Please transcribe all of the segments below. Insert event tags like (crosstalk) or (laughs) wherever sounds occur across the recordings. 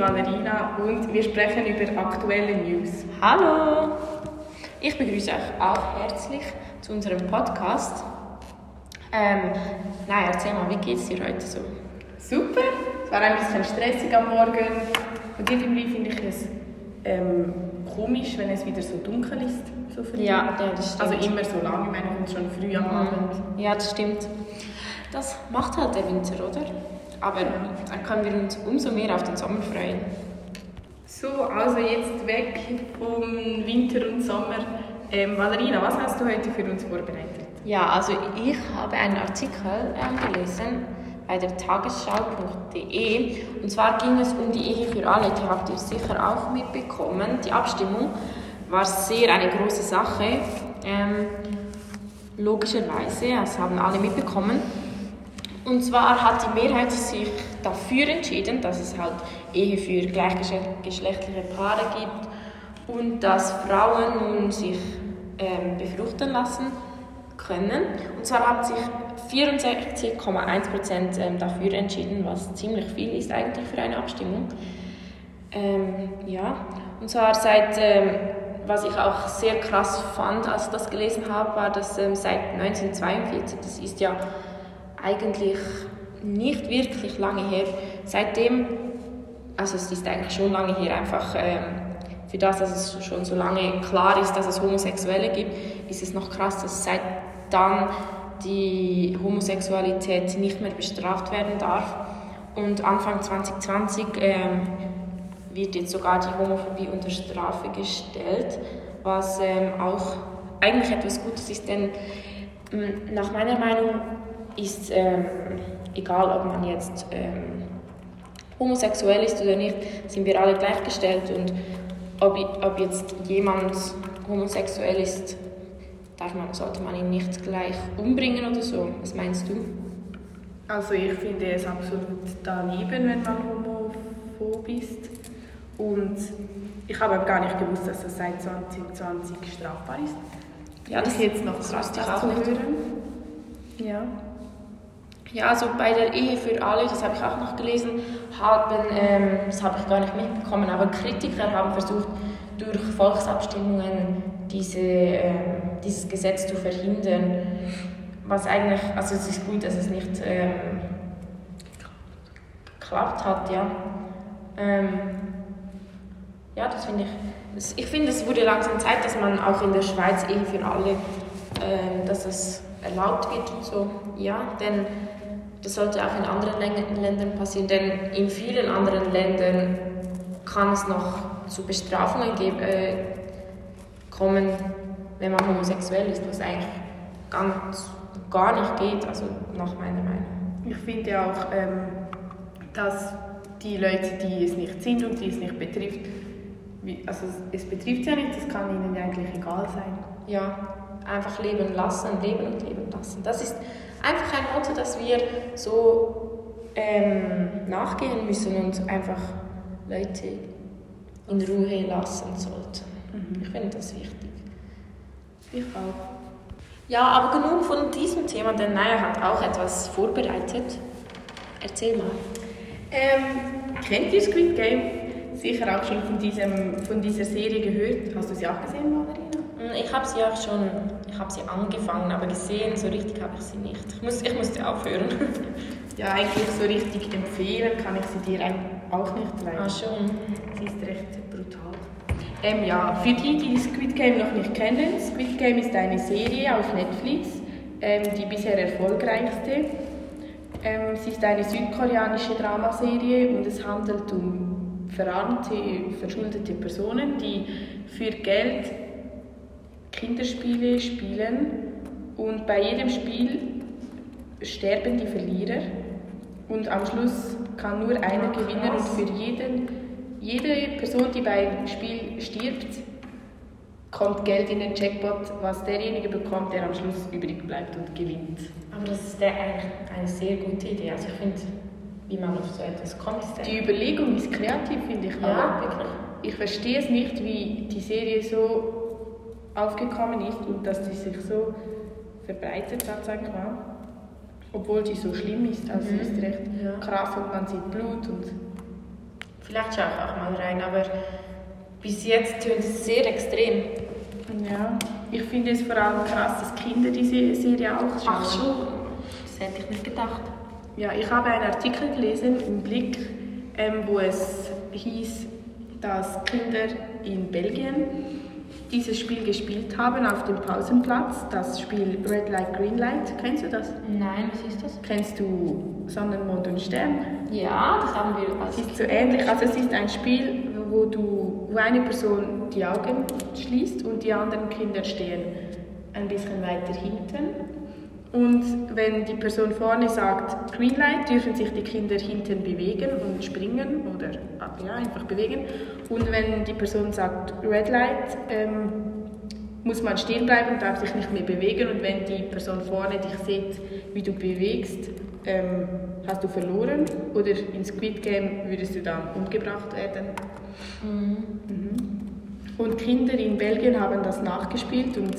Valerina und wir sprechen über aktuelle News. Hallo! Ich begrüße euch auch herzlich zu unserem Podcast. Ähm, Naya, erzähl mal, wie geht es dir heute so? Super, es war ein bisschen stressig am Morgen und irgendwie finde ich es ähm, komisch, wenn es wieder so dunkel ist. So früh. Ja, ja, das stimmt. Also immer so lange, ich meine, schon früh am Abend. Ja, das stimmt. Das macht halt der Winter, oder? Aber dann können wir uns umso mehr auf den Sommer freuen. So, also jetzt weg vom Winter und Sommer. Ähm, Valerina, was hast du heute für uns vorbereitet? Ja, also ich habe einen Artikel ähm, gelesen bei der Tagesschau.de und zwar ging es um die Ehe für alle, die habt ihr sicher auch mitbekommen. Die Abstimmung war sehr eine große Sache, ähm, logischerweise, das haben alle mitbekommen. Und zwar hat die Mehrheit sich dafür entschieden, dass es halt Ehe für gleichgeschlechtliche Paare gibt und dass Frauen nun sich ähm, befruchten lassen können. Und zwar hat sich 64,1% ähm, dafür entschieden, was ziemlich viel ist eigentlich für eine Abstimmung. Ähm, ja, und zwar seit, ähm, was ich auch sehr krass fand, als ich das gelesen habe, war, dass ähm, seit 1942, das ist ja eigentlich nicht wirklich lange her, seitdem, also es ist eigentlich schon lange her, einfach ähm, für das, dass es schon so lange klar ist, dass es Homosexuelle gibt, ist es noch krass, dass seit dann die Homosexualität nicht mehr bestraft werden darf. Und Anfang 2020 ähm, wird jetzt sogar die Homophobie unter Strafe gestellt, was ähm, auch eigentlich etwas Gutes ist, denn ähm, nach meiner Meinung ist ähm, egal, ob man jetzt ähm, homosexuell ist oder nicht, sind wir alle gleichgestellt und ob, ob jetzt jemand homosexuell ist, darf man, sollte man ihn nicht gleich umbringen oder so. Was meinst du? Also ich finde es absolut daneben, wenn man homophob ist. Und ich habe gar nicht gewusst, dass das seit 2020 strafbar ist. Ja, das ist jetzt noch krass auch nicht. hören. Ja. Ja, also bei der Ehe für alle, das habe ich auch noch gelesen, haben, ähm, das habe ich gar nicht mitbekommen, aber Kritiker haben versucht, durch Volksabstimmungen diese, ähm, dieses Gesetz zu verhindern. Was eigentlich, also es ist gut, dass es nicht ähm, geklappt hat, ja. Ähm, ja, das finde ich. Ich finde, es wurde langsam Zeit, dass man auch in der Schweiz Ehe für alle, ähm, dass es erlaubt wird und so. Ja, denn das sollte auch in anderen Ländern passieren, denn in vielen anderen Ländern kann es noch zu Bestrafungen geben, äh, kommen, wenn man homosexuell ist, was eigentlich ganz gar nicht geht, also nach meiner Meinung. Ich finde auch, ähm, dass die Leute, die es nicht sind und die es nicht betrifft, wie, also es betrifft ja nicht, das kann ihnen eigentlich egal sein. Ja, einfach leben lassen, leben und leben lassen. Das ist einfach ein Motto, das wir so ähm, nachgehen müssen und einfach Leute in Ruhe lassen sollten. Mhm. Ich finde das wichtig. Ich auch. Ja, aber genug von diesem Thema, denn Naya hat auch etwas vorbereitet. Erzähl mal. Ähm, kennt ihr Squid Game? Sicher auch schon von, diesem, von dieser Serie gehört. Hast du sie auch gesehen, Marina? Mm, ich habe sie auch schon, ich habe sie angefangen, aber gesehen, so richtig habe ich sie nicht. Ich, muss, ich musste aufhören. (laughs) ja, eigentlich so richtig empfehlen kann ich sie dir auch nicht, weil ah, schon. sie ist recht brutal. Ähm, ja, für die, die Squid Game noch nicht kennen, Squid Game ist eine Serie auf Netflix, ähm, die bisher erfolgreichste. Ähm, sie ist eine südkoreanische Dramaserie und es handelt um verarmte, verschuldete Personen, die für Geld Kinderspiele spielen und bei jedem Spiel sterben die Verlierer und am Schluss kann nur einer gewinnen und für jeden, jede Person, die beim Spiel stirbt, kommt Geld in den Jackpot, was derjenige bekommt, der am Schluss übrig bleibt und gewinnt. Aber das ist eigentlich eine sehr gute Idee. Also ich finde, wie man auf so etwas kommt. Die Überlegung ist kreativ, finde ich. Ja, wirklich. Ich verstehe es nicht, wie die Serie so aufgekommen ist und dass die sich so verbreitet hat, sag ich mal. Obwohl die so schlimm ist. Also Mhm. sie ist recht Ja. krass und man sieht Blut und Vielleicht schaue ich auch mal rein, aber bis jetzt tönt es sehr extrem. ja. Ich finde es vor allem krass, dass Kinder diese Serie auch schauen. Ach so, das hätte ich nicht gedacht. Ja, ich habe einen Artikel gelesen im Blick, ähm, wo es hieß, dass Kinder in Belgien dieses Spiel gespielt haben auf dem Pausenplatz. Das Spiel Red Light, Green Light. Kennst du das? Nein, was ist das? Kennst du Sonnen, Mond und Stern? Ja, das haben wir Es ist so ähnlich. Also es ist ein Spiel, wo, du, wo eine Person die Augen schließt und die anderen Kinder stehen ein bisschen weiter hinten. Und wenn die Person vorne sagt Green Light, dürfen sich die Kinder hinten bewegen und springen oder ja, einfach bewegen. Und wenn die Person sagt Red Light, ähm, muss man stehen bleiben, darf sich nicht mehr bewegen. Und wenn die Person vorne dich sieht, wie du bewegst, ähm, hast du verloren. Oder in Squid Game würdest du dann umgebracht werden. Mhm. Und Kinder in Belgien haben das nachgespielt und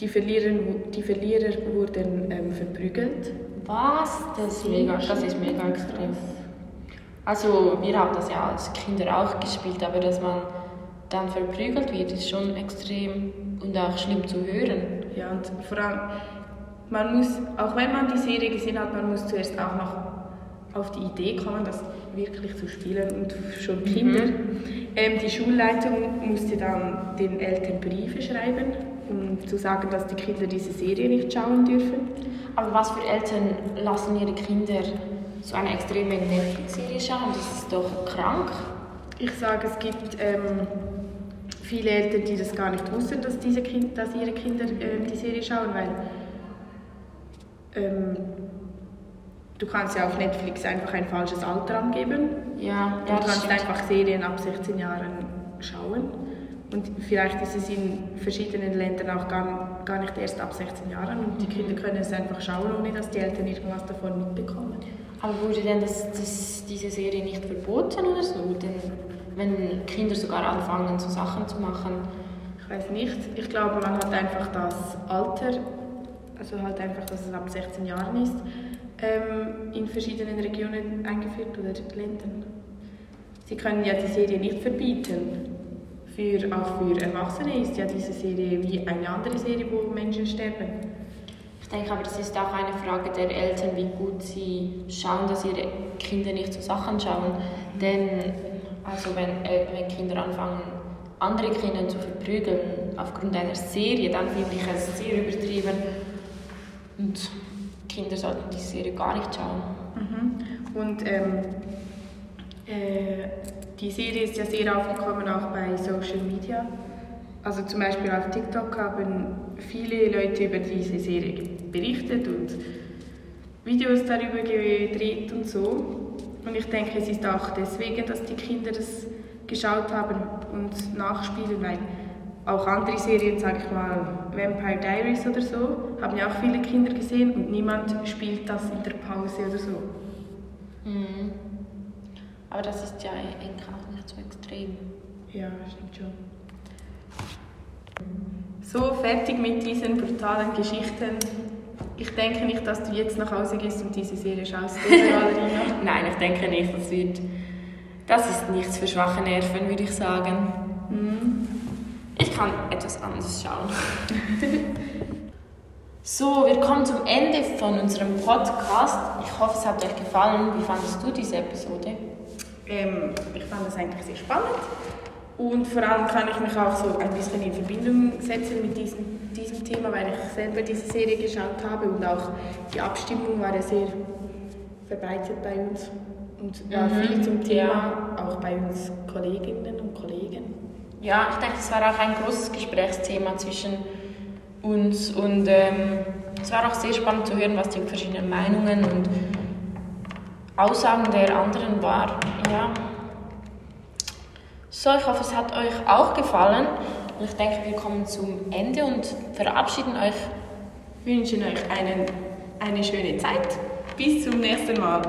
die Verlierer, die Verlierer wurden ähm, verprügelt. Was? Das ist mega, das ist mega extrem. Also wir haben das ja als Kinder auch gespielt, aber dass man dann verprügelt wird, ist schon extrem und auch schlimm zu hören. Ja, und vor allem, man muss, auch wenn man die Serie gesehen hat, man muss zuerst auch noch auf die Idee kommen, das wirklich zu spielen und schon Kinder. Ähm, die Schulleitung musste dann den Eltern Briefe schreiben, um zu sagen, dass die Kinder diese Serie nicht schauen dürfen. Aber was für Eltern lassen ihre Kinder so eine extreme Netflix-Serie schauen? Das ist doch krank. Ich sage, es gibt ähm, viele Eltern, die das gar nicht wussten, dass, diese kind, dass ihre Kinder ähm, die Serie schauen, weil ähm, du kannst ja auf Netflix einfach ein falsches Alter angeben. Ja, Du ja das kannst stimmt. einfach Serien ab 16 Jahren schauen. Und vielleicht ist es in verschiedenen Ländern auch gar, gar nicht erst ab 16 Jahren. Und die Kinder können es einfach schauen, ohne dass die Eltern irgendwas davon mitbekommen. Aber wurde denn das, das, diese Serie nicht verboten oder so? Denn wenn Kinder sogar anfangen, so Sachen zu machen. Ich weiß nicht. Ich glaube, man hat einfach das Alter, also halt einfach, dass es ab 16 Jahren ist, ähm, in verschiedenen Regionen eingeführt oder Ländern. Sie können ja die Serie nicht verbieten. Für, auch für Erwachsene ist ja diese Serie wie eine andere Serie, wo Menschen sterben. Ich denke aber, das ist auch eine Frage der Eltern, wie gut sie schauen, dass ihre Kinder nicht so Sachen schauen. Denn also wenn, äh, wenn Kinder anfangen, andere Kinder zu verprügeln aufgrund einer Serie, dann finde ich es sehr übertrieben. Und Kinder sollten diese Serie gar nicht schauen. Mhm. Und ähm, äh, die Serie ist ja sehr aufgekommen auch bei Social Media. Also zum Beispiel auf TikTok haben viele Leute über diese Serie berichtet und Videos darüber gedreht und so. Und ich denke, es ist auch deswegen, dass die Kinder das geschaut haben und nachspielen, weil auch andere Serien, sage ich mal, Vampire Diaries oder so, haben ja auch viele Kinder gesehen und niemand spielt das in der Pause oder so. Mhm. Aber das ist ja eigentlich auch nicht so extrem. Ja, stimmt schon. So, fertig mit diesen brutalen Geschichten. Ich denke nicht, dass du jetzt nach Hause gehst und diese Serie schaust? (laughs) Nein, ich denke nicht, das wird. Das ist nichts für schwache Nerven, würde ich sagen. Ich kann etwas anderes schauen. (laughs) so, wir kommen zum Ende von unserem Podcast. Ich hoffe, es hat euch gefallen. Wie fandest du diese Episode? Ähm, ich fand das eigentlich sehr spannend. Und vor allem kann ich mich auch so ein bisschen in Verbindung setzen mit diesem, diesem Thema, weil ich selber diese Serie geschaut habe und auch die Abstimmung war ja sehr verbreitet bei uns. Und ja, Mhm, viel zum Thema, ja. auch bei uns Kolleginnen und Kollegen. Ja, ich denke, es war auch ein großes Gesprächsthema zwischen uns und ähm, es war auch sehr spannend zu hören, was die verschiedenen Meinungen und Aussagen der anderen waren. Ja. So, ich hoffe, es hat euch auch gefallen. Ich denke, wir kommen zum Ende und verabschieden euch. wünschen euch einen, eine schöne Zeit. Bis zum nächsten Mal.